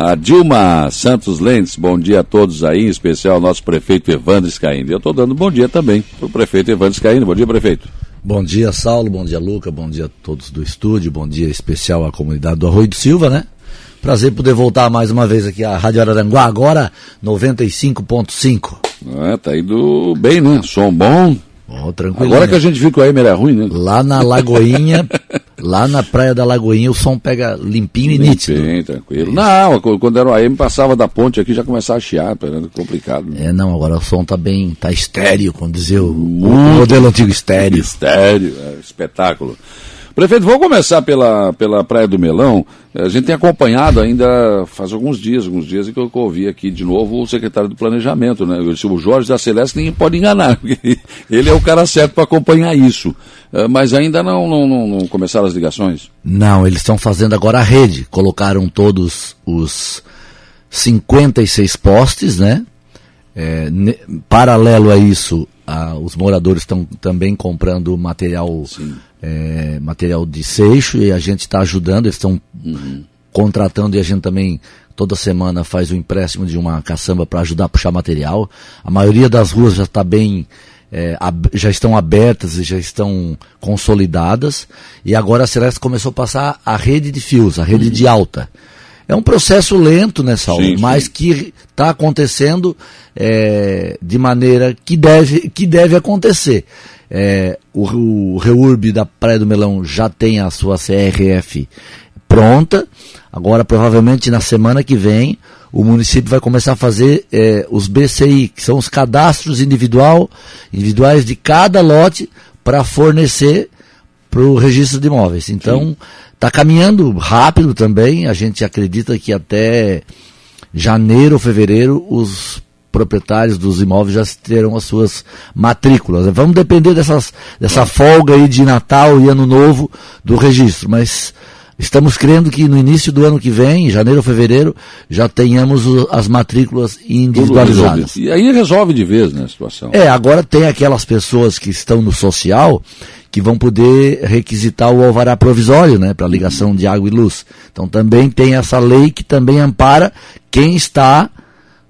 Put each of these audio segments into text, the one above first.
A Dilma Santos Lentes, bom dia a todos aí, em especial ao nosso prefeito Evandro Scaini. Eu estou dando bom dia também para o prefeito Evandro Scaini. Bom dia, prefeito. Bom dia, Saulo. Bom dia, Luca. Bom dia a todos do estúdio. Bom dia especial à comunidade do Arroio do Silva, né? Prazer poder voltar mais uma vez aqui à Rádio Araranguá, agora 95.5. É, tá indo bem, né? Som bom. Oh, tranquilo. Agora que a gente viu que o AM era ruim, né? Lá na Lagoinha, lá na praia da Lagoinha, o som pega limpinho e nítido. Sim, tranquilo. Não, quando era o AM, passava da ponte aqui, já começava a chiar, era complicado. Né? É, não, agora o som tá bem, tá estéreo, como dizia o, o modelo antigo estéreo. Estéreo, é, espetáculo. Prefeito, vamos começar pela, pela Praia do Melão. A gente tem acompanhado ainda faz alguns dias, alguns dias que eu ouvi aqui de novo o secretário do Planejamento, né? O Jorge da Celeste ninguém pode enganar, ele é o cara certo para acompanhar isso. Eh, mas ainda não, não, não, não começaram as ligações? Não, eles estão fazendo agora a rede. Colocaram todos os 56 postes, né? É, ne, paralelo a isso, a, os moradores estão também comprando material é, material de seixo e a gente está ajudando, eles estão uhum. contratando e a gente também toda semana faz o empréstimo de uma caçamba para ajudar a puxar material. A maioria das ruas já está bem, é, já estão abertas e já estão consolidadas. E agora a Celeste começou a passar a rede de fios, a rede uhum. de alta. É um processo lento, né, Saulo? Sim, mas sim. que está acontecendo é, de maneira que deve, que deve acontecer. É, o, o Reurb da Praia do Melão já tem a sua CRF pronta. Agora, provavelmente na semana que vem, o município vai começar a fazer é, os BCI, que são os cadastros individual, individuais de cada lote para fornecer para o registro de imóveis. Então, está caminhando rápido também. A gente acredita que até janeiro ou fevereiro os proprietários dos imóveis já terão as suas matrículas. Vamos depender dessas, dessa folga aí de Natal e Ano Novo do registro, mas estamos crendo que no início do ano que vem, janeiro ou fevereiro, já tenhamos as matrículas individualizadas. E aí resolve de vez né, a situação. É, agora tem aquelas pessoas que estão no social que vão poder requisitar o alvará provisório, né, para ligação de água e luz. Então também tem essa lei que também ampara quem está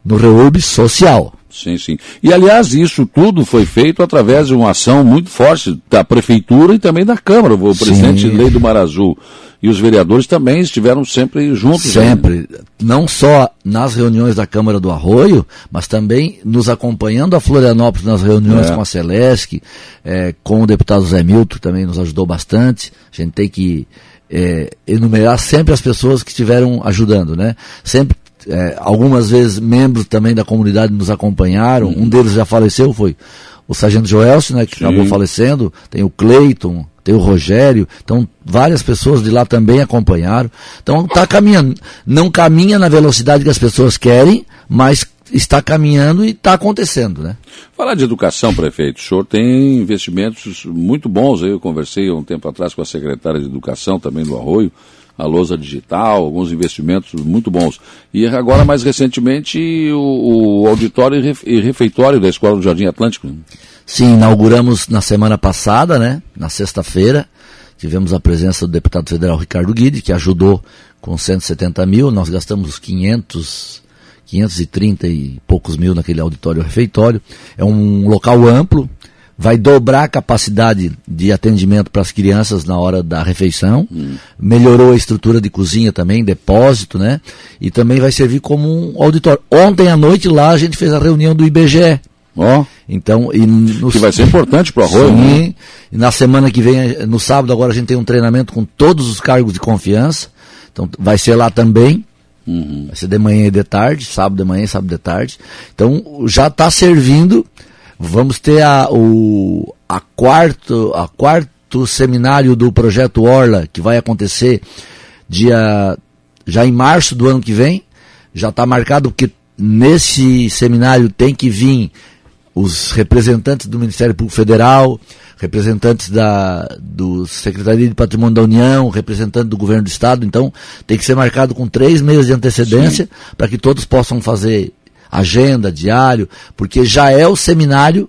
no reúbe social. Sim, sim. E, aliás, isso tudo foi feito através de uma ação muito forte da Prefeitura e também da Câmara. O sim. presidente Lei do Mar Azul e os vereadores também estiveram sempre juntos. Sempre. Aí. Não só nas reuniões da Câmara do Arroio, mas também nos acompanhando a Florianópolis nas reuniões é. com a Celesc, é, com o deputado Zé Milton, também nos ajudou bastante. A gente tem que é, enumerar sempre as pessoas que estiveram ajudando, né? Sempre é, algumas vezes membros também da comunidade nos acompanharam. Um deles já faleceu, foi o Sargento Joelson, né, que Sim. acabou falecendo. Tem o Cleiton, tem o Rogério. Então, várias pessoas de lá também acompanharam. Então, está caminhando. Não caminha na velocidade que as pessoas querem, mas está caminhando e está acontecendo, né? Falar de educação, prefeito, o senhor tem investimentos muito bons. Eu conversei há um tempo atrás com a secretária de Educação também do Arroio, a lousa digital, alguns investimentos muito bons. E agora, mais recentemente, o, o auditório e refeitório da Escola do Jardim Atlântico. Sim, inauguramos na semana passada, né, na sexta-feira, tivemos a presença do deputado federal Ricardo Guide, que ajudou com 170 mil, nós gastamos 500, 530 e poucos mil naquele auditório refeitório. É um local amplo, vai dobrar a capacidade de atendimento para as crianças na hora da refeição, hum. melhorou a estrutura de cozinha também, depósito, né? E também vai servir como um auditório. Ontem à noite lá a gente fez a reunião do IBGE. Ó. Oh. Então, e no, que vai ser importante para o arroio, sim, né? E na semana que vem, no sábado agora a gente tem um treinamento com todos os cargos de confiança. Então vai ser lá também. Uhum. Vai ser de manhã e de tarde, sábado de manhã e sábado de tarde. Então já está servindo Vamos ter a, o a quarto, a quarto seminário do projeto Orla, que vai acontecer dia já em março do ano que vem. Já está marcado que nesse seminário tem que vir os representantes do Ministério Público Federal, representantes da do Secretaria de Patrimônio da União, representante do Governo do Estado. Então, tem que ser marcado com três meses de antecedência para que todos possam fazer agenda, diário, porque já é o seminário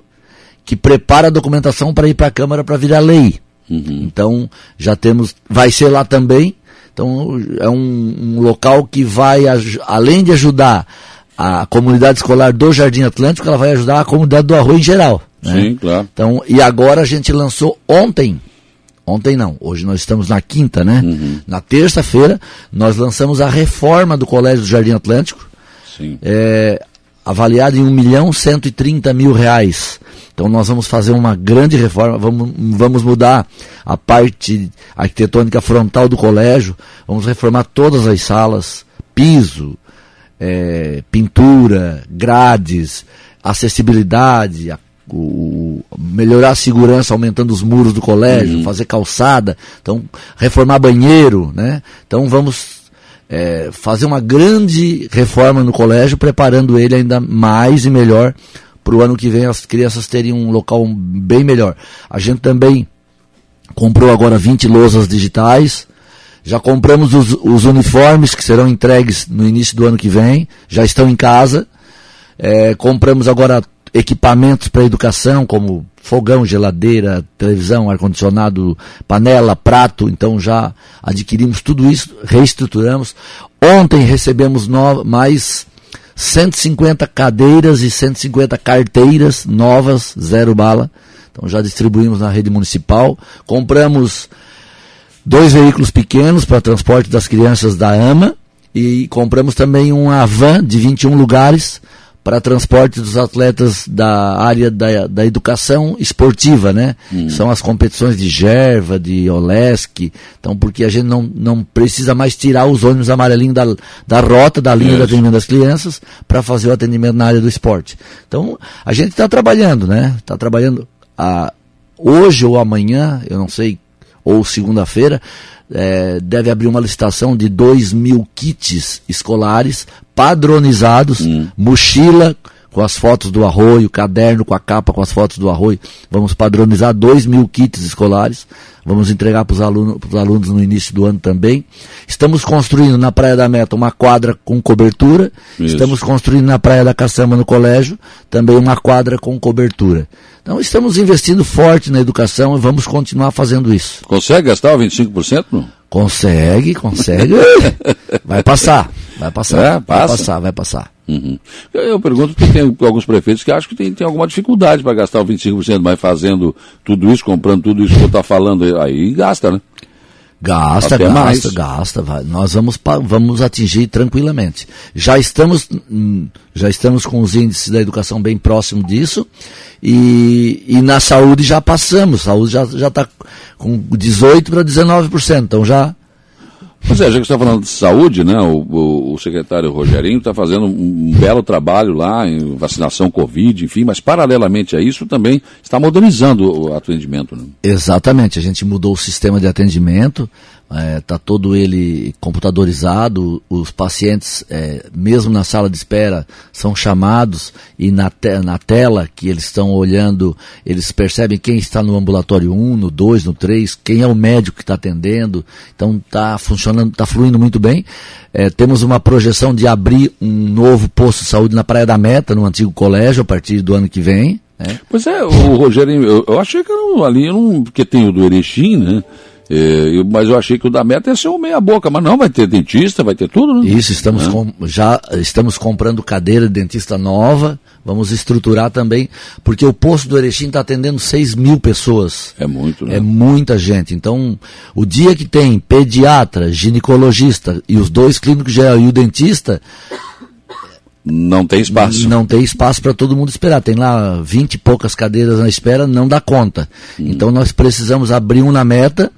que prepara a documentação para ir para a Câmara para virar lei. Uhum. Então, já temos, vai ser lá também, Então é um, um local que vai, além de ajudar a comunidade escolar do Jardim Atlântico, ela vai ajudar a comunidade do Arroio em geral. Né? Sim, claro. Então, e agora a gente lançou ontem, ontem não, hoje nós estamos na quinta, né? Uhum. Na terça-feira, nós lançamos a reforma do Colégio do Jardim Atlântico, Sim. É, avaliada em 1 milhão 130 mil reais. Então nós vamos fazer uma grande reforma, vamos, vamos mudar a parte arquitetônica frontal do colégio, vamos reformar todas as salas, piso, é, pintura, grades, acessibilidade, a, o, melhorar a segurança aumentando os muros do colégio, uhum. fazer calçada, então reformar banheiro, né? Então vamos é, fazer uma grande reforma no colégio, preparando ele ainda mais e melhor para o ano que vem as crianças terem um local bem melhor. A gente também comprou agora 20 lousas digitais, já compramos os, os, uniformes que serão entregues no início do ano que vem, já estão em casa. É, compramos agora equipamentos para educação, como fogão, geladeira, televisão, ar-condicionado, panela, prato. Então já adquirimos tudo isso, reestruturamos. Ontem recebemos no, mais 150 cadeiras e 150 carteiras novas, zero bala. Então já distribuímos na rede municipal. Compramos dois veículos pequenos para transporte das crianças da AMA e compramos também uma van de 21 lugares para transporte dos atletas da área da, da educação esportiva, né? Hum. São as competições de Gerva, de Olesk, então porque a gente não, não precisa mais tirar os ônibus amarelinhos da, da rota, da linha Isso. de atendimento das crianças, para fazer o atendimento na área do esporte. Então, a gente está trabalhando, né? Está trabalhando a, hoje ou amanhã, eu não sei, ou segunda-feira, é, deve abrir uma licitação de 2 mil kits escolares padronizados, hum. mochila com as fotos do arroio, caderno com a capa com as fotos do arroio. Vamos padronizar 2 mil kits escolares. Vamos entregar para os alunos, alunos no início do ano também. Estamos construindo na Praia da Meta uma quadra com cobertura. Isso. Estamos construindo na Praia da Caçamba, no colégio, também uma quadra com cobertura. Então estamos investindo forte na educação e vamos continuar fazendo isso. Consegue gastar 25%? Não? Consegue, consegue. vai passar, vai passar. É, passa. Vai passar, vai passar. Uhum. Eu, pergunto porque tem alguns prefeitos que acham que tem, tem alguma dificuldade para gastar o 25%, mas fazendo tudo isso, comprando tudo isso que eu estou falando, aí gasta, né? Gasta, Até gasta, mais. gasta. Vai. Nós vamos, vamos atingir tranquilamente. Já estamos, hum, já estamos com os índices da educação bem próximo disso e, e na saúde já passamos. Saúde já está com 18 para 19%. Então já Pois é, já que você está falando de saúde, né, o, o, o secretário Rogerinho está fazendo um, um, belo trabalho lá em vacinação Covid, enfim, mas paralelamente a isso também está modernizando o atendimento. Né? Exatamente, a gente mudou o sistema de atendimento, está é, tá todo ele computadorizado, os pacientes, é, mesmo na sala de espera, são chamados e na, te na tela que eles estão olhando, eles percebem quem está no ambulatório 1, no 2, no 3, quem é o médico que está atendendo, então está funcionando, está fluindo muito bem. É, temos uma projeção de abrir um novo posto de saúde na Praia da Meta, no antigo colégio, a partir do ano que vem. Né? Pois é, o Rogério, eu, eu achei que era ali, porque tem o do Erechim, né? É, mas eu achei que o da meta ia ser um meia boca, mas não, vai ter dentista, vai ter tudo, né? Isso, estamos é. com, já estamos comprando cadeira de dentista nova, vamos estruturar também, porque o posto do Erechim está atendendo 6 mil pessoas. É muito, né? É muita gente. Então, o dia que tem pediatra, ginecologista e os dois clínicos geral e o dentista, não tem espaço. Não tem espaço para todo mundo esperar. Tem lá 20 e poucas cadeiras na espera, não dá conta. Hum. Então nós precisamos abrir um na meta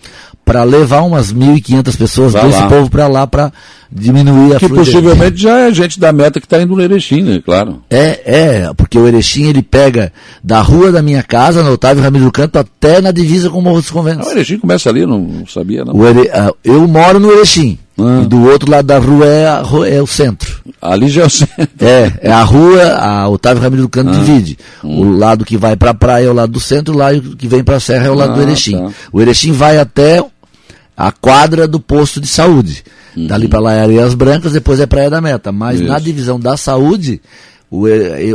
para levar umas 1.500 pessoas Vai desse lá. povo para lá para diminuir a Que possivelmente já é gente da meta que está indo no Erechim, né? Claro. É, é, porque o Erechim ele pega da rua da minha casa, no Otávio Ramiro do Canto, até na divisa com o Morro dos Conventos. o Erechim começa ali, não sabia não. O Ere, uh, eu moro no Erechim. Ah. E do outro lado da rua é, a, é o centro. Ali já é o centro. É, é a rua, a Otávio Ramiro do Canto ah. divide. Hum. O lado que vai para a praia é o lado do centro, o lado que vem para a serra é o lado ah, do Erechim. Tá. O Erechim vai até a quadra do posto de saúde. Uhum. Dali para lá é Areias Brancas, depois é Praia da Meta. Mas Isso. na divisão da saúde, o,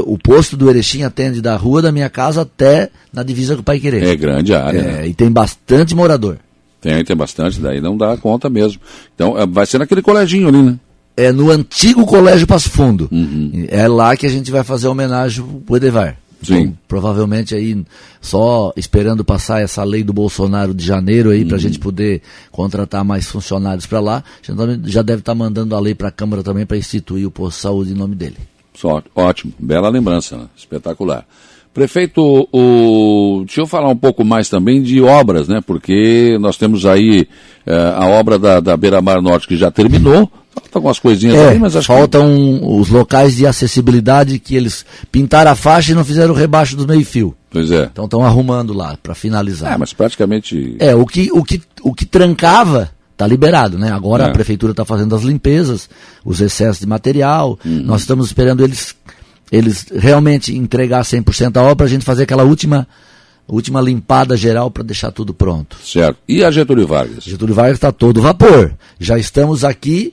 o posto do Erechim atende da rua da minha casa até na divisa com o Pai Querer. É grande a área. É, né? E tem bastante morador. Tem, tem bastante, daí não dá conta mesmo. Então, é, vai ser naquele coleginho ali, né? É no antigo Colégio Passo Fundo. Uhum. É lá que a gente vai fazer a homenagem pro Edevar. Sim. Então, provavelmente aí, só esperando passar essa lei do Bolsonaro de janeiro aí, uhum. para a gente poder contratar mais funcionários para lá, a gente já deve estar tá mandando a lei para a Câmara também para instituir o posto de saúde em nome dele. Só, ótimo, bela lembrança, né? espetacular. Prefeito, o... deixa eu falar um pouco mais também de obras, né? Porque nós temos aí eh, a obra da, da Beira Mar Norte que já terminou, Faltam algumas coisinhas é, aí, mas acho faltam que... os locais de acessibilidade que eles pintaram a faixa e não fizeram o rebaixo do meio-fio. Pois é. Então estão arrumando lá para finalizar. É, mas praticamente. É, o que, o que, o que trancava está liberado, né? Agora é. a prefeitura está fazendo as limpezas, os excessos de material. Uhum. Nós estamos esperando eles, eles realmente entregar 100% a obra para a gente fazer aquela última última limpada geral para deixar tudo pronto. Certo. E a Getúlio Vargas? Getúlio Vargas está todo vapor. Já estamos aqui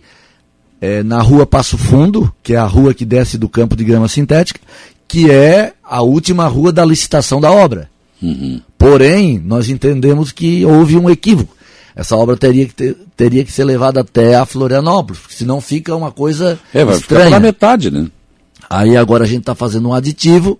é, na rua Passo Fundo, que é a rua que desce do campo de grama sintética, que é a última rua da licitação da obra. Uhum. Porém, nós entendemos que houve um equívoco. Essa obra teria que, ter, teria que ser levada até a Florianópolis, porque senão fica uma coisa é, vai estranha. Ficar pela metade, né? Aí agora a gente está fazendo um aditivo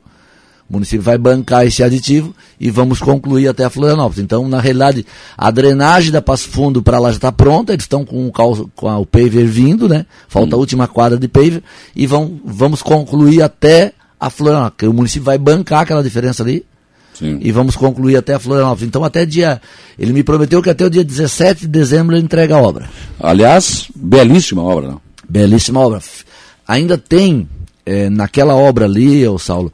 o município vai bancar esse aditivo e vamos concluir até a Florianópolis. Então, na realidade, a drenagem da Passo Fundo para lá já está pronta, eles estão com, o, com o paver vindo, né? Falta hum. a última quadra de paver e vão, vamos concluir até a Florianópolis. O município vai bancar aquela diferença ali. Sim. E vamos concluir até a Florianópolis. Então, até dia. Ele me prometeu que até o dia 17 de dezembro ele entrega a obra. Aliás, belíssima obra, não? Belíssima obra. Ainda tem, é, naquela obra ali, o Saulo,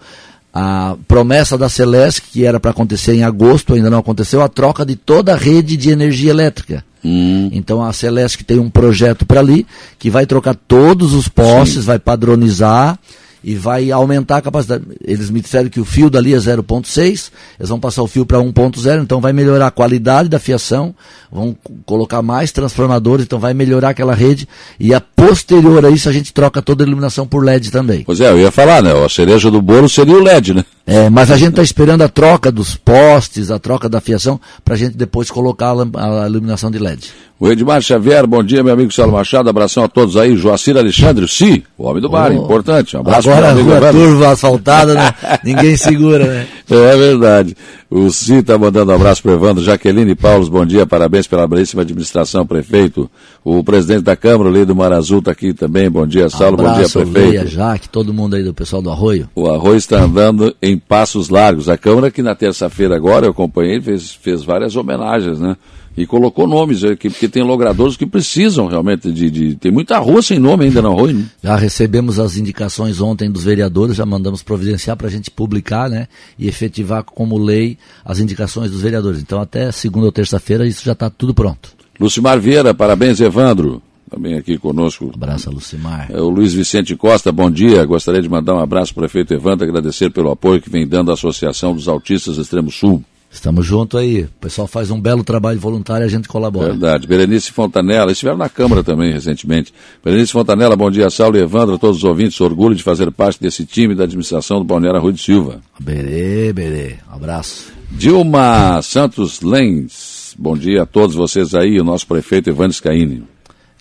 a promessa da Celeste, que era para acontecer em agosto, ainda não aconteceu, a troca de toda a rede de energia elétrica. Hum. Então a Celeste tem um projeto para ali, que vai trocar todos os postes, Sim. vai padronizar e vai aumentar a capacidade. Eles me disseram que o fio dali é 0.6, eles vão passar o fio para 1.0, então vai melhorar a qualidade da fiação, vão colocar mais transformadores, então vai melhorar aquela rede e a posterior a isso a gente troca toda a iluminação por LED também. Pois é, eu ia falar, né? A cereja do bolo seria o LED, né? É, mas a gente está esperando a troca dos postes, a troca da fiação, para a gente depois colocar a, a iluminação de LED. O Edmar Xavier, bom dia, meu amigo Saulo Machado, abração a todos aí. Joacir Alexandre, sim, o homem do bar, oh, importante. Um abraço agora a rua turva asfaltada, né? Ninguém segura, né? É verdade. O Si está mandando um abraço para Evandro. Jaqueline Paulos, bom dia, parabéns pela belíssima administração, prefeito. O presidente da Câmara, o do Mar Azul, está aqui também. Bom dia, Saulo, bom dia, prefeito. Leia, Jaque, todo mundo aí do pessoal do Arroio. O Arroio está andando em passos largos. A Câmara, que na terça-feira agora, eu acompanhei, fez, fez várias homenagens, né? E colocou nomes aqui, porque tem logradores que precisam realmente de, de, Tem muita rua sem nome ainda na rua. Né? Já recebemos as indicações ontem dos vereadores, já mandamos providenciar para a gente publicar né, e efetivar como lei as indicações dos vereadores. Então até segunda ou terça-feira isso já está tudo pronto. Lucimar Vieira, parabéns, Evandro. Também aqui conosco. Um abraço, Lucimar. É, o Luiz Vicente Costa, bom dia. Gostaria de mandar um abraço para o prefeito Evandro, agradecer pelo apoio que vem dando à Associação dos Autistas Extremo Sul. Estamos juntos aí. O pessoal faz um belo trabalho voluntário e a gente colabora. Verdade. Berenice Fontanella, estiveram na Câmara também recentemente. Berenice Fontanella, bom dia, Saulo e Evandro, a todos os ouvintes. Orgulho de fazer parte desse time da administração do Balneário Rui de Silva. Berê, berê. Um abraço. Dilma Santos Lens, bom dia a todos vocês aí, o nosso prefeito Evandro Scaini.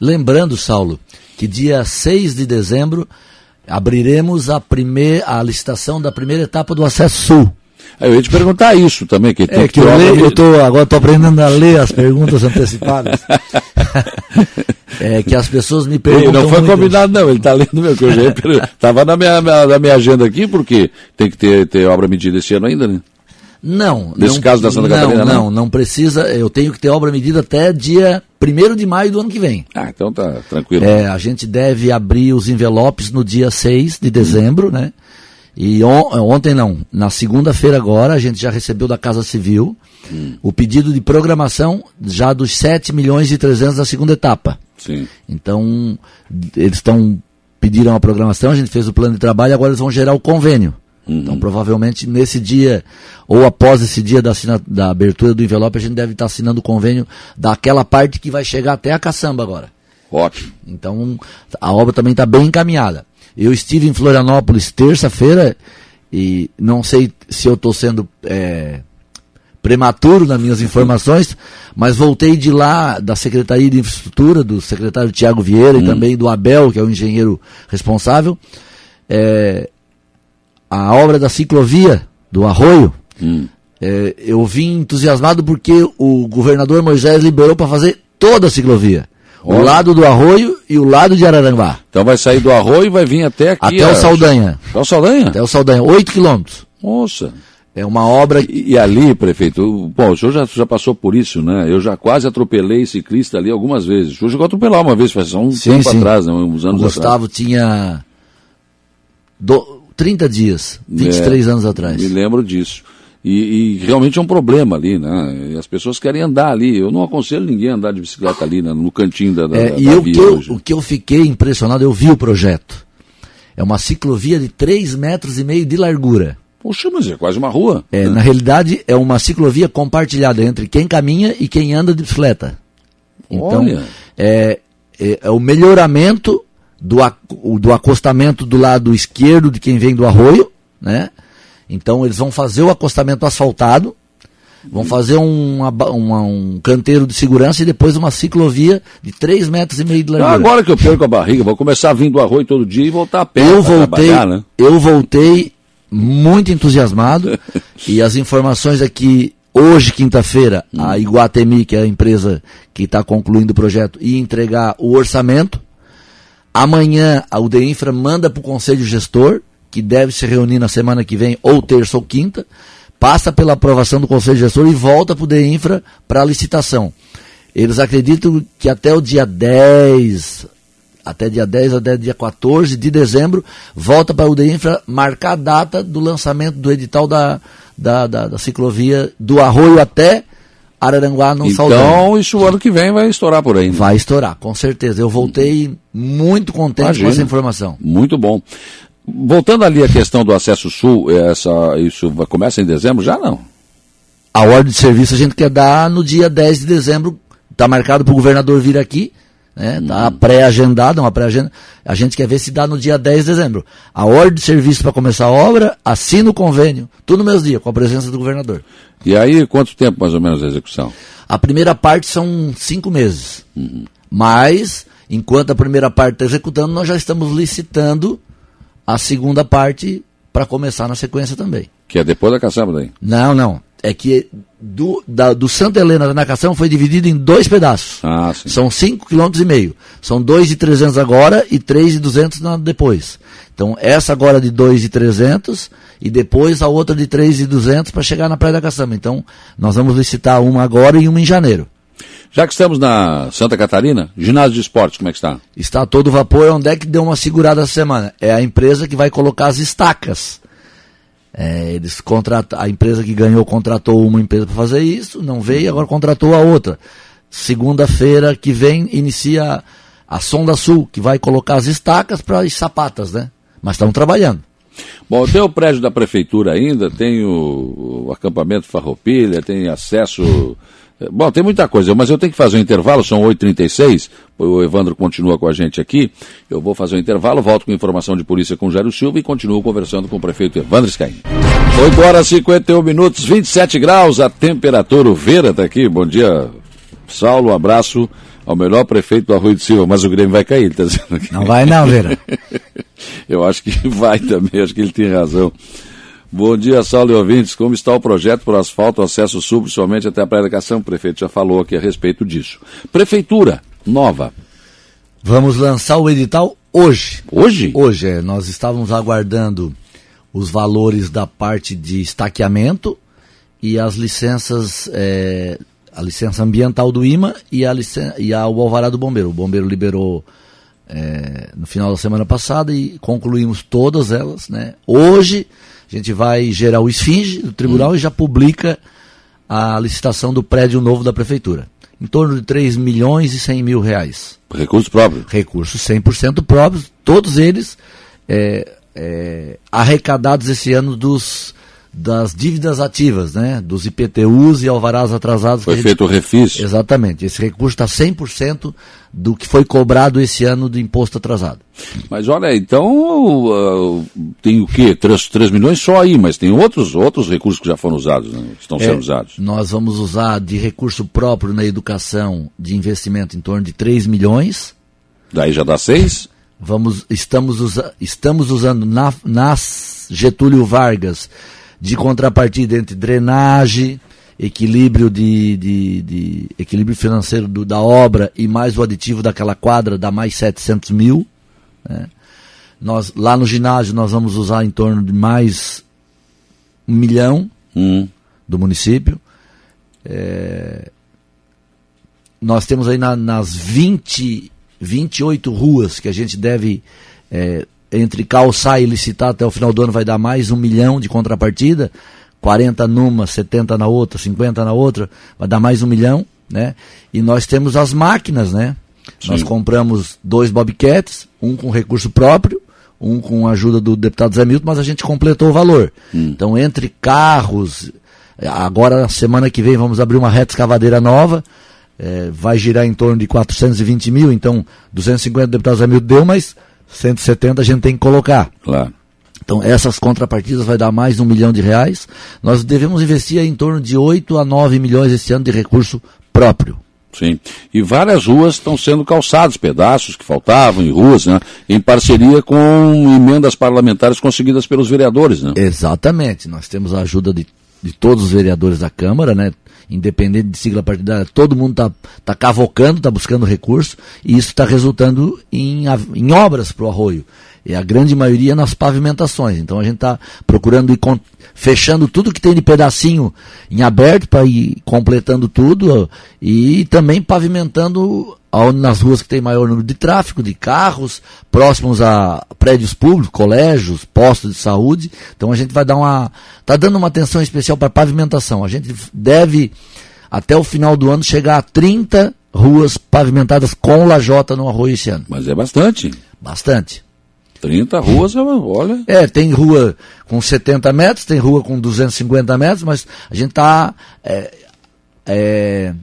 Lembrando, Saulo, que dia 6 de dezembro abriremos a, primeir, a licitação da primeira etapa do Acesso Sul. Eu ia te perguntar isso também. Que é que, eu, leio, eu tô, agora estou aprendendo a ler as perguntas antecipadas. é que as pessoas me perguntam. Ele não foi combinado, não, ele está lendo meu, que eu já estava na minha, na minha agenda aqui, porque tem que ter, ter obra medida esse ano ainda, né? Não. Nesse não, caso da Santa não, Catarina, não? Não, não precisa. Eu tenho que ter obra medida até dia 1 de maio do ano que vem. Ah, então tá tranquilo. É, a gente deve abrir os envelopes no dia 6 de dezembro, hum. né? E on, ontem não, na segunda-feira agora, a gente já recebeu da Casa Civil hum. o pedido de programação já dos 7 milhões e 300 da segunda etapa. Sim. Então, eles estão pediram a programação, a gente fez o plano de trabalho agora eles vão gerar o convênio. Uhum. Então, provavelmente, nesse dia, ou após esse dia da, da abertura do envelope, a gente deve estar assinando o convênio daquela parte que vai chegar até a caçamba agora. Ótimo. Então, a obra também está bem encaminhada. Eu estive em Florianópolis terça-feira e não sei se eu estou sendo é, prematuro nas minhas informações, mas voltei de lá, da Secretaria de Infraestrutura, do secretário Tiago Vieira hum. e também do Abel, que é o engenheiro responsável. É, a obra da ciclovia do Arroio, hum. é, eu vim entusiasmado porque o governador Moisés liberou para fazer toda a ciclovia. O lado do Arroio e o lado de Araranguá. Então vai sair do Arroio e vai vir até aqui. Até o Saldanha. Até o Saldanha? Até o Saldanha, 8 quilômetros. Nossa. É uma obra. E, e, ali, prefeito, bom, o senhor já, já passou por isso, né? Eu já quase atropelei ciclista ali algumas vezes. O senhor chegou a atropelar uma vez, faz um sim, tempo sim. atrás, né? uns anos o Gustavo atrás. tinha do... 30 dias, 23 é, anos atrás. Me lembro disso. E, e, realmente é um problema ali, né? E as pessoas querem andar ali. Eu não aconselho ninguém a andar de bicicleta ali né? no cantinho da, da, é, da e eu, que eu, o que eu fiquei impressionado, eu vi o projeto. É uma ciclovia de 3 metros e meio de largura. Poxa, mas é quase uma rua. É, né? Na realidade, é uma ciclovia compartilhada entre quem caminha e quem anda de bicicleta. Então, Olha. É, é, é o melhoramento do, do acostamento do lado esquerdo de quem vem do arroio, né? Então eles vão fazer o acostamento asfaltado, vão fazer um, uma, um canteiro de segurança e depois uma ciclovia de 3 metros e meio de largura. Agora que eu perco a barriga, vou começar a vir do arroio todo dia e voltar a pé. Eu voltei, né? eu voltei muito entusiasmado e as informações aqui hoje quinta-feira a Iguatemi, que é a empresa que está concluindo o projeto, ia entregar o orçamento. Amanhã a UDINFRA manda para o conselho gestor que deve se reunir na semana que vem, ou terça ou quinta, passa pela aprovação do Conselho Gestor e volta para o DEINFRA para licitação. Eles acreditam que até o dia 10, até dia 10 até dia 14 de dezembro, volta para o DEINFRA marcar a data do lançamento do edital da, da, da, da ciclovia do Arroio até Araranguá no então, Então, isso o ano que vem vai estourar por aí. Né? Vai estourar, com certeza. Eu voltei muito contente Imagina. com essa informação. Muito bom. Voltando ali à questão do acesso sul, essa, isso começa em dezembro? Já não. A ordem de serviço a gente quer dar no dia 10 de dezembro. Está marcado para o governador vir aqui. Né? Tá pré-agendada, uma pré-agenda. A gente quer ver se dá no dia 10 de dezembro. A ordem de serviço para começar a obra, assina o convênio, tudo no mesmo dia, com a presença do governador. E aí, quanto tempo mais ou menos a execução? A primeira parte são cinco meses. Uhum. Mas, enquanto a primeira parte está executando, nós já estamos licitando a segunda parte para começar na sequência também. Que é depois da caçamba daí? Não, não. É que do, da, do Santa Helena na caçamba foi dividido em dois pedaços. Ah, sim. São 5,5 km. e meio. São 2,300 agora e 3,200 depois. Então, essa agora de 2,300 e depois a outra de 3,200 para chegar na Praia da Caçamba. Então, nós vamos licitar uma agora e uma em janeiro. Já que estamos na Santa Catarina, ginásio de esportes, como é que está? Está todo vapor. Onde é que deu uma segurada essa semana? É a empresa que vai colocar as estacas. É, eles contratam, a empresa que ganhou contratou uma empresa para fazer isso, não veio, agora contratou a outra. Segunda-feira que vem inicia a Sonda Sul, que vai colocar as estacas para as sapatas, né? Mas estão trabalhando. Bom, tem o prédio da prefeitura ainda, tem o, o acampamento Farroupilha, tem acesso Bom, tem muita coisa, mas eu tenho que fazer um intervalo, são 8h36, o Evandro continua com a gente aqui. Eu vou fazer um intervalo, volto com informação de polícia com o Jairo Silva e continuo conversando com o prefeito Evandro Scaim. 8 horas e 51 minutos, 27 graus, a temperatura, o Vera está aqui. Bom dia, Saulo, um abraço ao melhor prefeito do Arroio de Silva, mas o Grêmio vai cair, ele está dizendo aqui. Não vai não, Vera. eu acho que vai também, acho que ele tem razão. Bom dia, Saulo e ouvintes. Como está o projeto por asfalto, acesso sul, somente até a Praia da Cação? O prefeito já falou aqui a respeito disso. Prefeitura, nova. Vamos lançar o edital hoje. Hoje? Hoje, é. Nós estávamos aguardando os valores da parte de estaqueamento e as licenças, é, a licença ambiental do IMA e, a licen e a, o alvará do bombeiro. O bombeiro liberou é, no final da semana passada e concluímos todas elas. Né? Hoje a gente vai gerar o esfinge do tribunal hum. e já publica a licitação do prédio novo da prefeitura. Em torno de 3 milhões e 100 mil reais. Recursos próprios? Recursos 100% próprios, todos eles é, é, arrecadados esse ano dos, das dívidas ativas, né? Dos IPTUs e alvarás atrasados. Foi feito o refis? Exatamente. Esse recurso está 100% do que foi cobrado esse ano do imposto atrasado. Mas olha, então uh, tem o quê? 3, 3 milhões só aí, mas tem outros, outros recursos que já foram usados, né? estão é, sendo usados. Nós vamos usar de recurso próprio na educação de investimento em torno de 3 milhões. Daí já dá 6? Vamos, estamos, usa, estamos usando na, nas Getúlio Vargas de contrapartida entre drenagem, equilíbrio de, de, de equilíbrio financeiro do, da obra e mais o aditivo daquela quadra dá mais 700 mil. Né? Nós, lá no ginásio nós vamos usar em torno de mais um milhão hum. do município. É, nós temos aí na, nas 20, 28 ruas que a gente deve é, entre calçar e licitar até o final do ano vai dar mais um milhão de contrapartida, 40 numa, 70 na outra, 50 na outra, vai dar mais um milhão, né? E nós temos as máquinas, né? Sim. Nós compramos dois Bobcats, um com recurso próprio, um com a ajuda do deputado Zé Milton, mas a gente completou o valor. Hum. Então, entre carros, agora, semana que vem, vamos abrir uma reta escavadeira nova, é, vai girar em torno de 420 mil, então 250 deputados Zé Milton deu, mas 170 a gente tem que colocar. Claro. Então, essas contrapartidas vai dar mais de um milhão de reais. Nós devemos investir em torno de 8 a 9 milhões esse ano de recurso próprio. Sim. E várias ruas estão sendo calçadas, pedaços que faltavam em ruas, né? Em parceria com emendas parlamentares conseguidas pelos vereadores, né? Exatamente. Nós temos a ajuda de, de todos os vereadores da Câmara, né? Independente de sigla partidária, todo mundo está tá cavocando, está buscando recurso, e isso está resultando em, em obras para o arroio. E a grande maioria nas pavimentações. Então a gente está procurando ir fechando tudo que tem de pedacinho em aberto para ir completando tudo e também pavimentando nas ruas que tem maior número de tráfego, de carros, próximos a prédios públicos, colégios, postos de saúde. Então a gente vai dar uma. está dando uma atenção especial para pavimentação. A gente deve, até o final do ano, chegar a 30 ruas pavimentadas com lajota no arroio esse ano. Mas é bastante. Bastante. 30 ruas, olha. É, tem rua com 70 metros, tem rua com 250 metros, mas a gente está. É, é,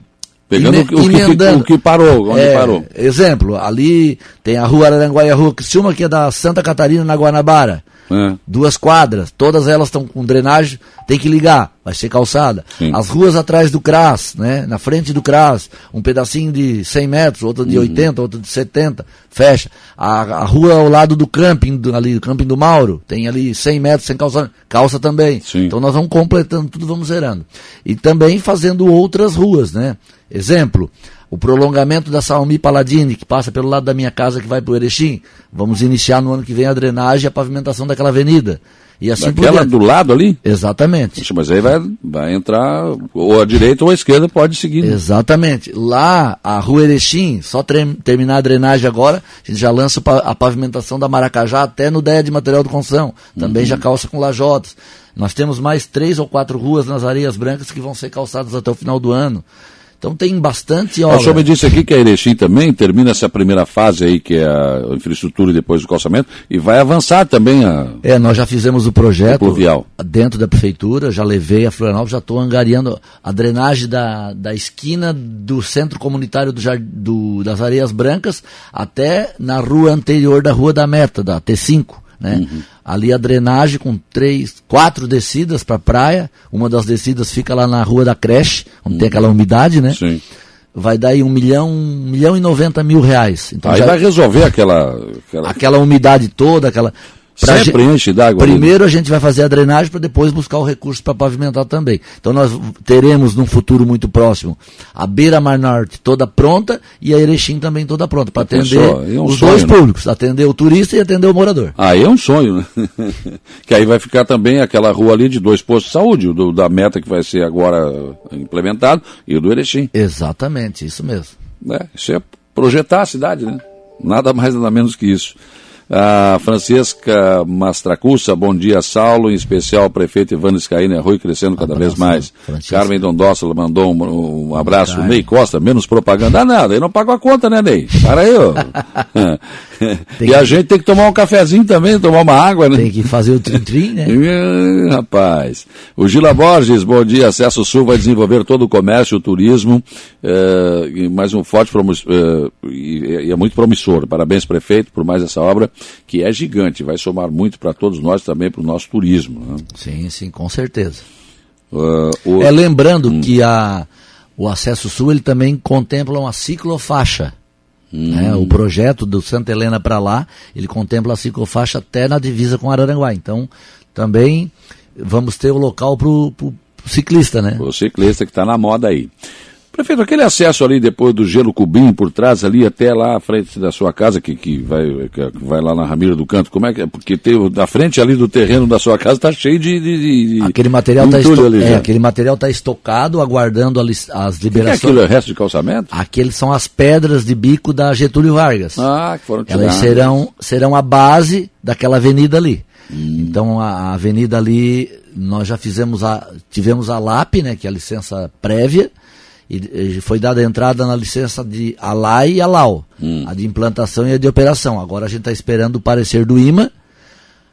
Pegando o, que, o, que, parou, onde é, parou. Exemplo, ali tem a rua Aranguá e a rua Criciúma, que é da Santa Catarina, na Guanabara. É. Duas quadras, todas elas estão com drenagem, tem que ligar, vai ser calçada. Sim. As ruas atrás do CRAS, né? Na frente do CRAS, um pedacinho de 100 metros, outro de uhum. 80, outro de 70, fecha. A, a rua ao lado do camping, do, ali, do camping do Mauro, tem ali 100 metros sem calça, calça também. Sim. Então nós vamos completando tudo, vamos zerando. E também fazendo outras ruas, né? Exemplo, o prolongamento da Salmi Paladini, que passa pelo lado da minha casa que vai para o Erechim. Vamos iniciar no ano que vem a drenagem e a pavimentação daquela avenida. E assim Daquela do lado ali? Exatamente. Puxa, mas aí vai, vai entrar, ou a direita ou a esquerda pode seguir. Né? Exatamente. Lá, a rua Erechim, só terminar a drenagem agora, a gente já lança a pavimentação da Maracajá até no DEA de material de construção. Também uhum. já calça com lajotas. Nós temos mais três ou quatro ruas nas areias brancas que vão ser calçadas até o final do ano. Então tem bastante obra. O senhor me disse aqui que a Erechim também termina essa primeira fase aí, que é a infraestrutura e depois o calçamento, e vai avançar também a... É, nós já fizemos o projeto pluvial. dentro da prefeitura, já levei a Florianópolis, já estou angariando a drenagem da, da esquina do centro comunitário do, do, das Areias Brancas até na rua anterior da Rua da Meta, da T5. Né? Uhum. Ali a drenagem com três, quatro descidas para a praia. Uma das descidas fica lá na rua da creche, onde uhum. tem aquela umidade, né? Sim. Vai dar aí um milhão, um milhão e noventa mil reais. Então aí já, vai resolver aquela, aquela... Aquela umidade toda, aquela... Pra Sempre gente, enche d'água. Primeiro a gente vai fazer a drenagem para depois buscar o recurso para pavimentar também. Então nós teremos num futuro muito próximo a Beira Mar Norte toda pronta e a Erechim também toda pronta para atender é um os sonho, dois né? públicos, atender o turista e atender o morador. Aí é um sonho, né? que aí vai ficar também aquela rua ali de dois postos de saúde, o do, da meta que vai ser agora implementado e o do Erechim. Exatamente, isso mesmo. É, isso é projetar a cidade, né? Nada mais nada menos que isso. A Francisca Mastracussa, bom dia, Saulo, em especial ao prefeito Ivan Scaíne Rui, crescendo cada vez mais. Carmen Dondossola mandou um, um abraço. Ney Costa, menos propaganda. Ah, nada, ele não pagou a conta, né, Ney? Para aí, ó. e a gente tem que tomar um cafezinho também, tomar uma água, né? Tem que fazer o trim-trim, né? É, rapaz. O Gila Borges, bom dia. Acesso Sul vai desenvolver todo o comércio, o turismo, é, e mais um forte é, e, é muito promissor. Parabéns, prefeito, por mais essa obra, que é gigante, vai somar muito para todos nós também, para o nosso turismo. Né? Sim, sim, com certeza. Uh, o... É lembrando hum. que a, o acesso sul ele também contempla uma ciclofaixa. Hum. Né? O projeto do Santa Helena para lá, ele contempla a ciclofaixa até na divisa com Araranguá. Então, também vamos ter o local para o ciclista, né? O ciclista que está na moda aí. Prefeito, aquele acesso ali depois do gelo cubinho por trás ali até lá à frente da sua casa, que, que, vai, que vai lá na Ramiro do Canto, como é que é? Porque tem, da frente ali do terreno da sua casa está cheio de, de, de, Aquele material está esto... é, aquele material tá estocado, aguardando as, liberações. O que é aquilo? É resto de calçamento? Aqueles são as pedras de bico da Getúlio Vargas. Ah, que foram tiradas. Elas serão, serão a base daquela avenida ali. Hum. Então a, a avenida ali, nós já fizemos a, tivemos a LAP, né, que é a licença prévia, e, foi dada a entrada na licença de ALAI e ALAU, hum. a de implantação e a de operação. Agora a gente está esperando o parecer do IMA.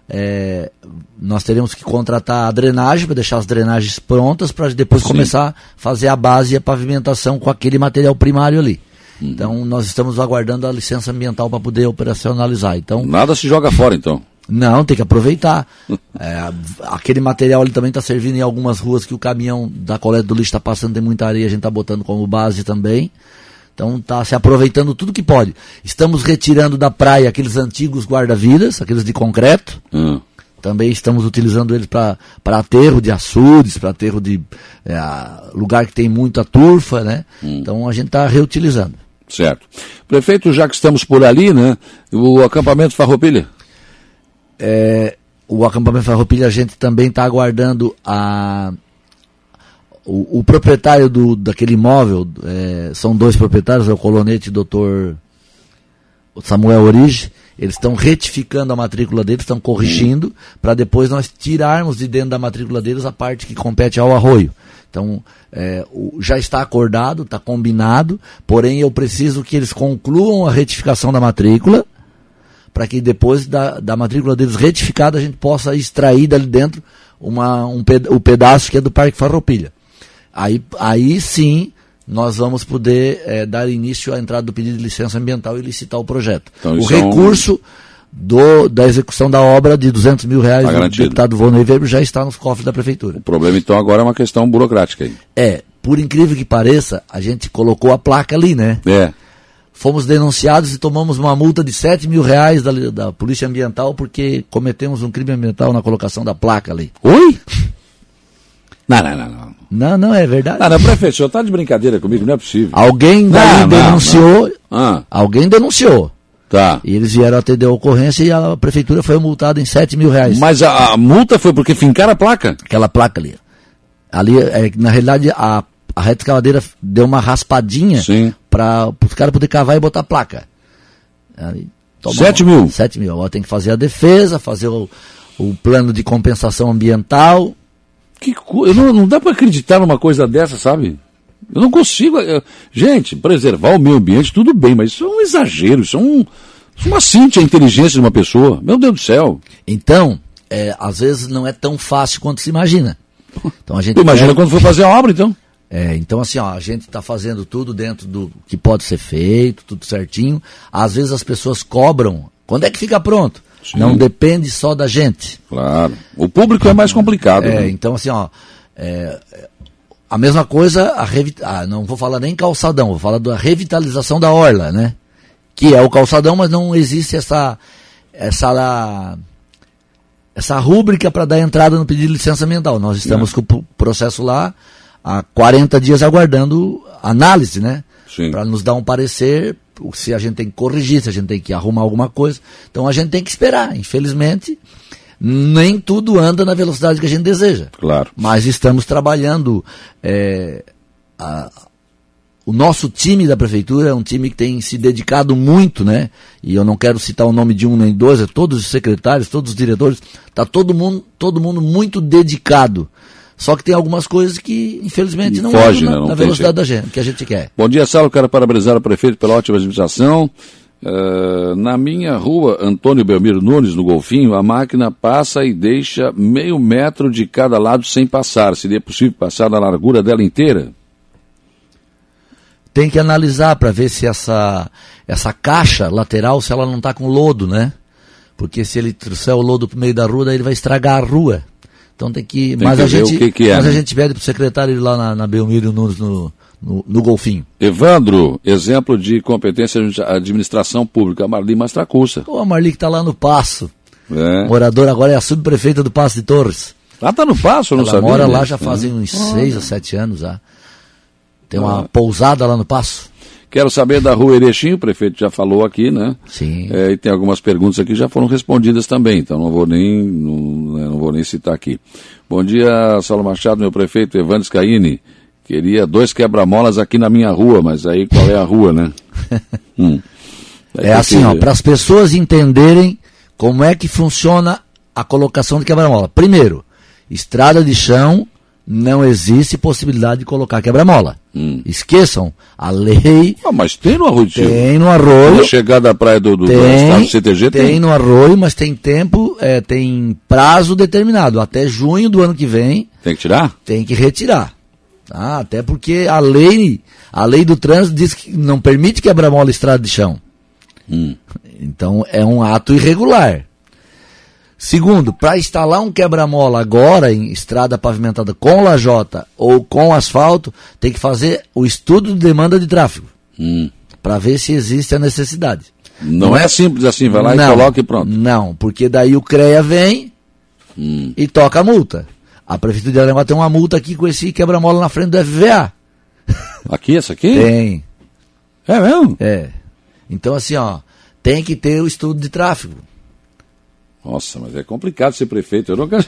É, nós teremos que contratar a drenagem para deixar as drenagens prontas para depois Sim. começar a fazer a base e a pavimentação com aquele material primário ali. Hum. Então nós estamos aguardando a licença ambiental para poder operacionalizar. Então nada se joga fora então. Não, tem que aproveitar. É, aquele material ali também está servindo em algumas ruas que o caminhão da coleta do lixo está passando, tem muita areia, a gente está botando como base também. Então está se aproveitando tudo que pode. Estamos retirando da praia aqueles antigos guarda-vidas, aqueles de concreto. Hum. Também estamos utilizando eles para aterro de açudes, para aterro de é, lugar que tem muita turfa, né? Hum. Então a gente está reutilizando. Certo. Prefeito, já que estamos por ali, né? O acampamento Farroupilha? É, o acampamento Farroupilha, a gente também está aguardando a, o, o, proprietário do, daquele imóvel, é, são dois proprietários, é o colonete doutor Samuel Orige, eles estão retificando a matrícula deles, estão corrigindo, para depois nós tirarmos de dentro da matrícula deles a parte que compete ao arroio. Então, é, o, já está acordado, está combinado, porém eu preciso que eles concluam a retificação da matrícula, para que depois da, da matrícula deles retificada a gente possa extrair dali dentro uma, um ped o pedaço que é do Parque Farroupilha. Aí, aí sim nós vamos poder é, dar início à entrada do pedido de licença ambiental e licitar o projeto. Então, o recurso é um... do, da execução da obra de 200 mil reais tá do deputado Volney Weber já está nos cofres da prefeitura. O problema então agora é uma questão burocrática aí. É, por incrível que pareça, a gente colocou a placa ali, né? É fomos denunciados e tomamos uma multa de 7 mil reais da, da Polícia Ambiental porque cometemos um crime ambiental na colocação da placa ali. Oi? Não, não, não, não. Não, não, é verdade. Ah, não, prefeito, o senhor está de brincadeira comigo, não é possível. Alguém não, denunciou. Não, não. Ah. Alguém denunciou. Tá. E eles vieram atender a ocorrência e a prefeitura foi multada em 7 mil reais. Mas a, a multa foi porque fincaram a placa? Aquela placa ali. Ali, é, na realidade, a a reta escavadeira deu uma raspadinha para os caras poderem cavar e botar placa. Aí, sete mil? Sete mil. Agora tem que fazer a defesa, fazer o, o plano de compensação ambiental. Que co... não, não dá para acreditar numa coisa dessa, sabe? Eu não consigo. Gente, preservar o meio ambiente, tudo bem, mas isso é um exagero, isso é um. Isso é uma cinta a inteligência de uma pessoa. Meu Deus do céu. Então, é, às vezes não é tão fácil quanto se imagina. Então a gente Imagina quer... quando for fazer a obra, então. É, então, assim, ó, a gente está fazendo tudo dentro do que pode ser feito, tudo certinho. Às vezes as pessoas cobram. Quando é que fica pronto? Sim. Não depende só da gente. Claro. O público é mais complicado. É, né? então, assim, ó. É, a mesma coisa, a ah, não vou falar nem calçadão, vou falar da revitalização da orla, né? Que é o calçadão, mas não existe essa essa essa rúbrica para dar entrada no pedido de licença ambiental. Nós estamos é. com o processo lá, há 40 dias aguardando análise, né? Para nos dar um parecer se a gente tem que corrigir, se a gente tem que arrumar alguma coisa. Então a gente tem que esperar. Infelizmente, nem tudo anda na velocidade que a gente deseja. Claro. Mas estamos trabalhando. É, a, o nosso time da prefeitura é um time que tem se dedicado muito, né? E eu não quero citar o nome de um nem dois, é todos os secretários, todos os diretores, está todo mundo, todo mundo muito dedicado só que tem algumas coisas que, infelizmente, não Foge, na, né? não na velocidade da gente, que a gente quer. Bom dia, Saulo. Quero parabenizar o prefeito pela ótima administração. Uh, na minha rua, Antônio Belmiro Nunes, no Golfinho, a máquina passa e deixa meio metro de cada lado sem passar. Seria possível passar na largura dela inteira? Tem que analisar para ver se essa, essa caixa lateral, se ela não está com lodo, né? Porque se ele trouxer o lodo para o meio da rua, daí ele vai estragar a rua. Então tem que. Tem mas que a gente, que que é, mas a né? gente pede para o secretário ir lá na, na Belmiro Nunes no, no, no Golfinho. Evandro, exemplo de competência de administração pública, Marli Mastracussa. Pô, a Marli que está lá no Passo. É. Moradora agora é a subprefeita do Passo de Torres. Lá tá no passo, eu não Ela sabia. mora lá disso, já né? fazem uns seis ou sete anos já. Tem uma Ah. pousada lá no Passo. Quero saber da rua Erechim, o prefeito já falou aqui, né? Sim. É, e tem algumas perguntas aqui que já foram respondidas também, então não vou nem, não, né, não vou nem citar aqui. Bom dia, Saulo Machado, meu prefeito Evandro Scaini. Queria dois quebra-molas aqui na minha rua, mas aí qual é a rua, né? Hum. É assim, que- ó, para as pessoas entenderem como é que funciona a colocação de quebra-mola. Primeiro, estrada de chão não existe possibilidade de colocar quebra-mola. Hum. Esqueçam, a lei Ah, mas tem no Arroio tem no Na arroio, chegada da praia do, do, do estado tem, do CTG tem tem. no arroio, mas tem tempo, é, tem prazo determinado. Até junho do ano que vem Tem que tirar? tem que retirar. Tá? Até porque a lei, a lei do trânsito diz que não permite quebra-mola estrada de chão. Hum. Então é um ato irregular. Segundo, para instalar um quebra-mola agora em estrada pavimentada com lajota ou com asfalto, tem que fazer o estudo de demanda de tráfego Hum. para ver se existe a necessidade. Não, é simples assim, vai lá não, e coloca e pronto. Não, porque daí o CREA vem Hum. e toca a multa. A Prefeitura de Aranguá tem uma multa aqui com esse quebra-mola na frente do FVA. Aqui, essa aqui? Tem, É mesmo? é. Então assim, ó, tem que ter o estudo de tráfego. Nossa, mas é complicado ser prefeito. Eu quero...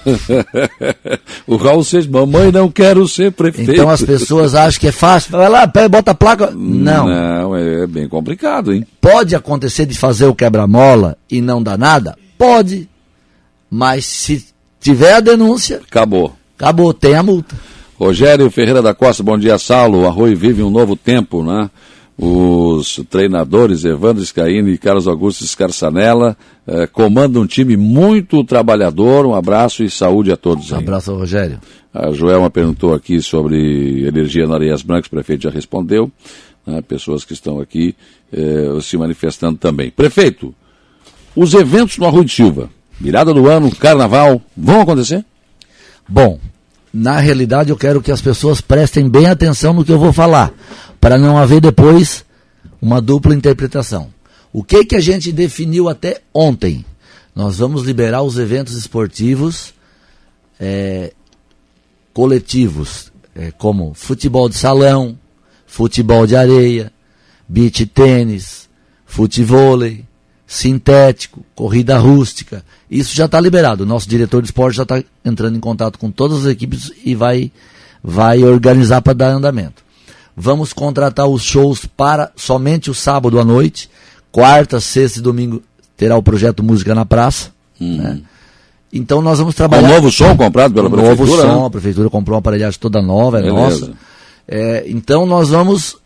o Raul Seixas, mamãe, não quero ser prefeito. Então as pessoas acham que é fácil. Vai lá, pega, bota a placa. Não. Não, é bem complicado, hein? Pode acontecer de fazer o quebra-mola e não dar nada? Pode. Mas se tiver a denúncia, Acabou. acabou, tem a multa. Rogério Ferreira da Costa, bom dia, Saulo. Arroio vive um novo tempo, né? Os treinadores Evandro Scaini e Carlos Augusto Scarsanella eh, comandam um time muito trabalhador. Um abraço e saúde a todos. Um aí. abraço Rogério. A Joelma perguntou aqui sobre energia na Areias Brancas, o prefeito já respondeu. né, pessoas que estão aqui eh, se manifestando também. Prefeito, os eventos no Arroio de Silva, virada do ano, carnaval, vão acontecer? Bom, na realidade eu quero que as pessoas prestem bem atenção no que eu vou falar, para não haver depois uma dupla interpretação. O que que a gente definiu até ontem? Nós vamos liberar os eventos esportivos eh, coletivos, eh, como futebol de salão, futebol de areia, beach tênis, futevôlei, sintético, corrida rústica. Isso já está liberado. O nosso diretor de esporte já está entrando em contato com todas as equipes e vai, vai organizar para dar andamento. Vamos contratar os shows para somente o sábado à noite. Quarta, sexta e domingo terá o projeto Música na Praça. né? Então nós vamos Um trabalhar. novo som comprado pela Um novo prefeitura, som, né? a prefeitura comprou uma aparelhagem toda nova, é Beleza. nossa. É, então nós vamos,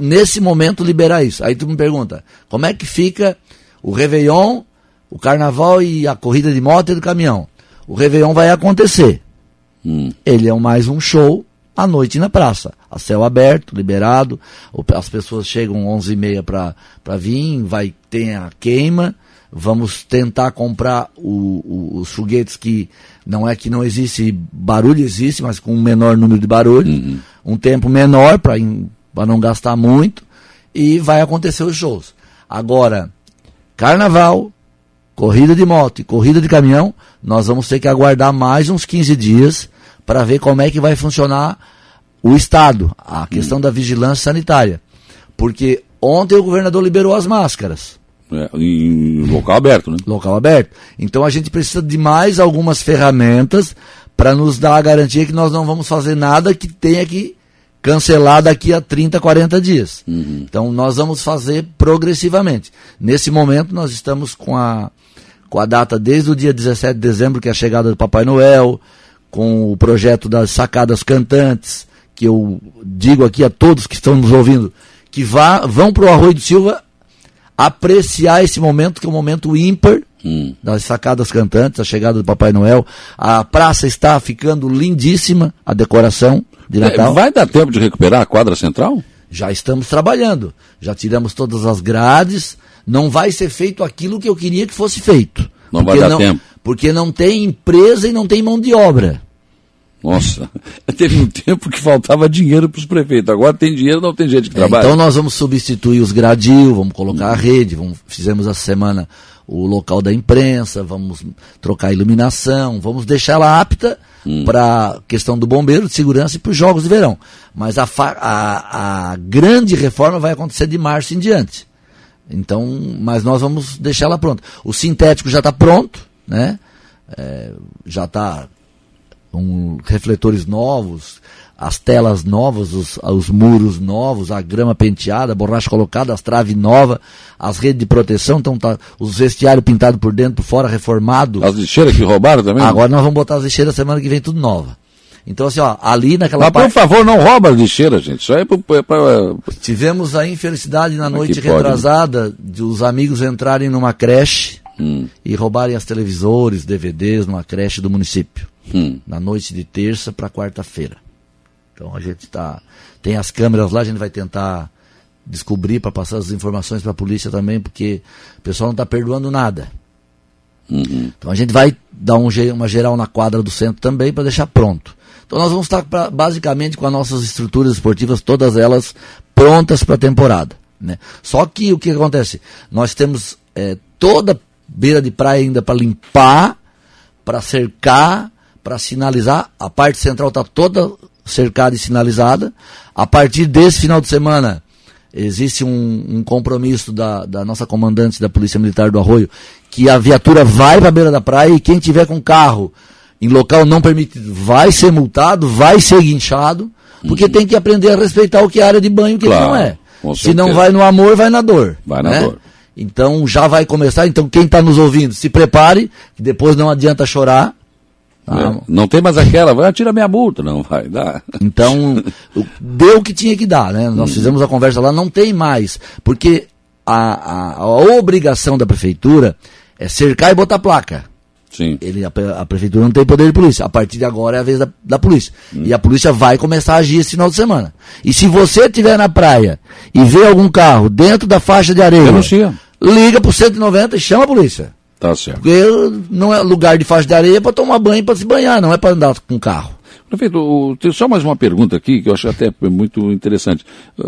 nesse momento, liberar isso. Aí tu me pergunta, como é que fica o Réveillon, o Carnaval e a corrida de moto e do caminhão? O Réveillon vai acontecer. Hum. Ele é um- mais um show à noite na praça, a céu aberto, liberado. As pessoas chegam 11h30 para vir, vai ter a queima. Vamos tentar comprar o- o- os foguetes que não é que não existe barulho, existe, mas com um menor número de barulho, um tempo menor para não gastar muito e vai acontecer os shows. Agora, carnaval, corrida de moto e corrida de caminhão, nós vamos ter que aguardar mais uns 15 dias para ver como é que vai funcionar o Estado, a questão da vigilância sanitária. Porque ontem o governador liberou as máscaras, É, em local aberto, né? local aberto. Então a gente precisa de mais algumas ferramentas para nos dar a garantia que nós não vamos fazer nada que tenha que cancelar daqui a 30, 40 dias. Então nós vamos fazer progressivamente. Nesse momento nós estamos com a, com a data desde o dia 17 de dezembro, que é a chegada do Papai Noel, com o projeto das sacadas cantantes, que eu digo aqui a todos que estão nos ouvindo, que vá, vão para o Arroio do Silva apreciar esse momento, que é um momento ímpar, hum. das sacadas cantantes, a chegada do Papai Noel. A praça está ficando lindíssima, a decoração de é, Natal. Vai dar tempo de recuperar a quadra central? Já estamos trabalhando. Já tiramos todas as grades. Não vai ser feito aquilo que eu queria que fosse feito. Não vai dar não, tempo. Porque não tem empresa e não tem mão de obra. Nossa, teve um tempo que faltava dinheiro para os prefeitos. Agora tem dinheiro, não tem gente que é, trabalha. Então nós vamos substituir os gradil, vamos colocar a rede, vamos, fizemos essa semana o local da imprensa, vamos trocar a iluminação, vamos deixar ela apta hum. para questão do bombeiro, de segurança e para os jogos de verão. Mas a, a, a grande reforma vai acontecer de março em diante. Então, mas nós vamos deixar ela pronta. O sintético já está pronto, né? É, já está com refletores novos, as telas novas, os, os, muros novos, a grama penteada, a borracha colocada, as traves novas, as redes de proteção, então tá, os vestiários pintados por dentro, por fora, reformado. As lixeiras que roubaram também? Agora nós vamos botar as lixeiras semana que vem tudo nova. Então, assim, ó, ali naquela Mas, parte... por favor, não rouba as lixeiras, gente. Isso aí é pra... pra... Tivemos a infelicidade na noite retrasada pode, né? de os amigos entrarem numa creche hum. e roubarem as televisores, DVDs numa creche do município hum. na noite de terça para quarta-feira. Então a gente tá tem as câmeras lá, a gente vai tentar descobrir para passar as informações para a polícia também, porque o pessoal não está perdoando nada. Uhum. Então a gente vai dar um, uma geral na quadra do centro também para deixar pronto. Então nós vamos estar pra, basicamente com as nossas estruturas esportivas, todas elas prontas para a temporada. Né? Só que o que acontece? Nós temos é, toda beira de praia ainda para limpar, para cercar, para sinalizar. A parte central está toda cercada e sinalizada. A partir desse final de semana, existe um, um compromisso da, da, nossa comandante da Polícia Militar do Arroio que a viatura vai para a beira da praia e quem tiver com carro em local não permitido vai ser multado, vai ser guinchado, porque uhum. tem que aprender a respeitar o que é área de banho e o que claro, não é. Se não vai no amor, vai na dor. Vai na né? dor. Então já vai começar. Então quem está nos ouvindo, se prepare, que depois não adianta chorar ah, não tem mais aquela, vai tirar minha multa, não vai dar. Então, deu o que tinha que dar, né? Nós hum. fizemos a conversa lá, não tem mais, porque a, a, a, obrigação da prefeitura é cercar e botar placa. Sim. Ele, a, a, prefeitura não tem poder de polícia. A partir de agora é a vez da, da polícia. Hum. E a polícia vai começar a agir esse final de semana. E se você estiver na praia e vê algum carro dentro da faixa de areia, Denuncia. Liga pro 190 e chama a polícia. Tá certo. Porque não é lugar de faixa de areia para tomar banho para se banhar, não é para andar com carro. Prefeito, tem só mais uma pergunta aqui que eu acho até muito interessante.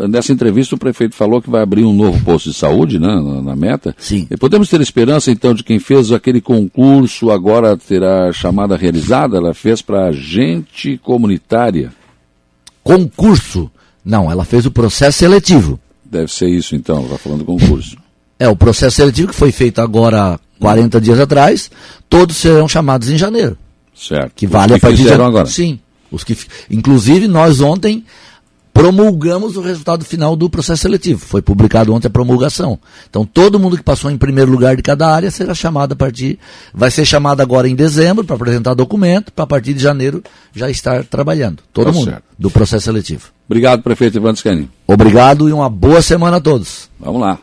Nessa entrevista o prefeito falou que vai abrir um novo posto de saúde, né, na, na meta. Sim. E podemos ter esperança então de quem fez aquele concurso agora terá chamada realizada? Ela fez para agente comunitária. Concurso? Não, ela fez o processo seletivo. Deve ser isso então, está falando concurso. É, o processo seletivo que foi feito agora 40 dias atrás, todos serão chamados em janeiro. Certo. Que vale que a partir de agora. Sim. Os que, inclusive, nós ontem promulgamos o resultado final do processo seletivo. Foi publicado ontem a promulgação. Então, todo mundo que passou em primeiro lugar de cada área será chamado a partir. Vai ser chamado agora em dezembro para apresentar documento, para a partir de janeiro já estar trabalhando. Todo tá mundo certo. do processo seletivo. Obrigado, prefeito Ivan Scani. Obrigado e uma boa semana a todos. Vamos lá.